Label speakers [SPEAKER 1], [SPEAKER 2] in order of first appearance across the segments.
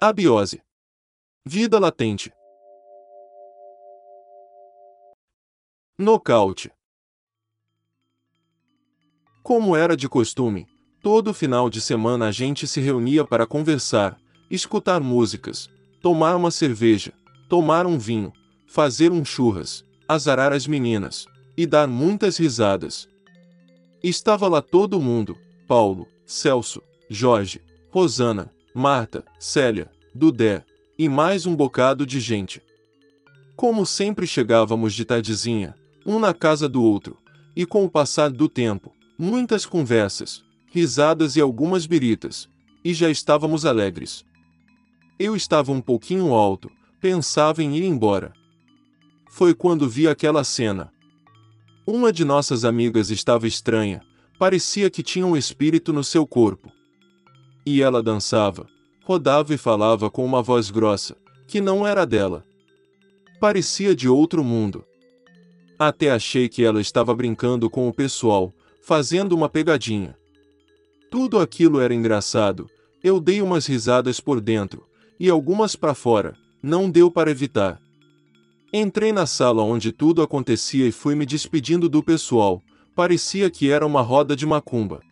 [SPEAKER 1] Abiose. Vida latente. Nocaute. Como era de costume, todo final de semana a gente se reunia para conversar, escutar músicas, tomar uma cerveja, tomar um vinho, fazer um churras, azarar as meninas e dar muitas risadas. Estava lá todo mundo: Paulo, Celso, Jorge, Rosana, Marta, Célia, Dudé e mais um bocado de gente. Como sempre chegávamos de tardezinha, um na casa do outro, e com o passar do tempo, muitas conversas, risadas e algumas biritas, e já estávamos alegres. Eu estava um pouquinho alto, pensava em ir embora. Foi quando vi aquela cena. Uma de nossas amigas estava estranha, parecia que tinha um espírito no seu corpo. E ela dançava, rodava e falava com uma voz grossa, que não era dela. Parecia de outro mundo. Até achei que ela estava brincando com o pessoal, fazendo uma pegadinha. Tudo aquilo era engraçado, eu dei umas risadas por dentro, e algumas para fora, não deu para evitar. Entrei na sala onde tudo acontecia e fui me despedindo do pessoal, parecia que era uma roda de macumba.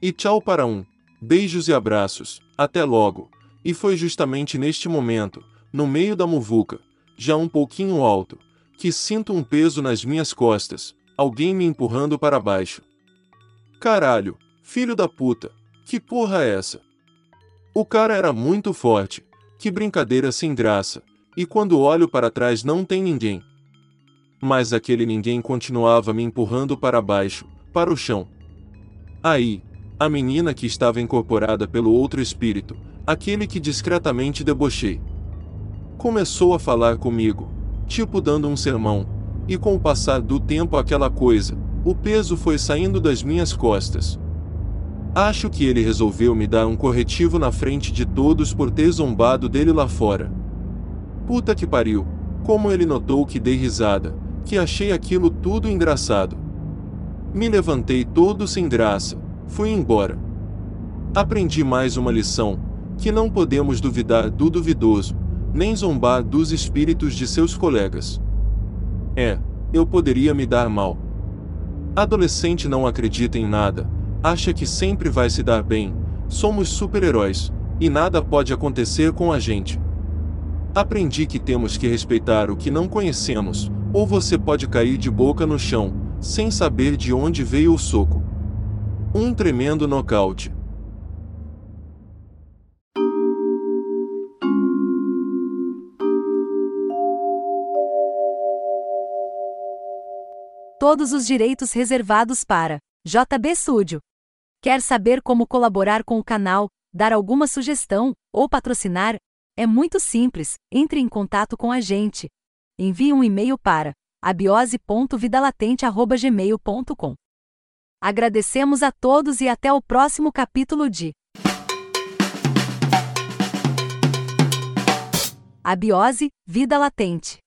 [SPEAKER 1] E tchau para um, beijos e abraços, até logo, e foi justamente neste momento, no meio da muvuca, já um pouquinho alto, que sinto um peso nas minhas costas, alguém me empurrando para baixo. Caralho, filho da puta, que porra é essa? O cara era muito forte, que brincadeira sem graça, e quando olho para trás não tem ninguém. Mas aquele ninguém continuava me empurrando para baixo, para o chão. Aí, a menina que estava incorporada pelo outro espírito, aquele que discretamente debochei, começou a falar comigo, tipo dando um sermão, e com o passar do tempo aquela coisa, o peso foi saindo das minhas costas. Acho que ele resolveu me dar um corretivo na frente de todos por ter zombado dele lá fora. Puta que pariu, como ele notou que dei risada, que achei aquilo tudo engraçado. Me levantei todo sem graça, fui embora. Aprendi mais uma lição: que não podemos duvidar do duvidoso, nem zombar dos espíritos de seus colegas. É, eu poderia me dar mal. Adolescente não acredita em nada, acha que sempre vai se dar bem, somos super-heróis, e nada pode acontecer com a gente. Aprendi que temos que respeitar o que não conhecemos, ou você pode cair de boca no chão, sem saber de onde veio o soco. Um tremendo nocaute.
[SPEAKER 2] Todos os direitos reservados para JB Studio. Quer saber como colaborar com o canal, dar alguma sugestão ou patrocinar? É muito simples, entre em contato com a gente. Envie um e-mail para abiose.vidalatente.gmail.com. Agradecemos a todos e até o próximo capítulo de Abiose, Vida Latente.